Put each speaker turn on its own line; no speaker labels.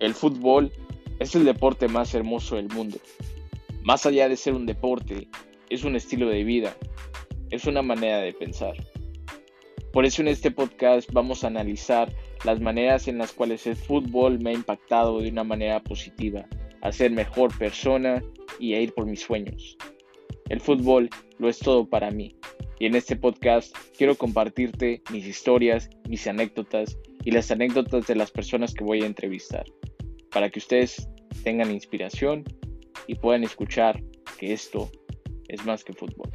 El fútbol es el deporte más hermoso del mundo. Más allá de ser un deporte, es un estilo de vida, es una manera de pensar. Por eso en este podcast vamos a analizar las maneras en las cuales el fútbol me ha impactado de una manera positiva, a ser mejor persona y a ir por mis sueños. El fútbol lo es todo para mí y en este podcast quiero compartirte mis historias, mis anécdotas y las anécdotas de las personas que voy a entrevistar, para que ustedes tengan inspiración y puedan escuchar que esto es más que fútbol.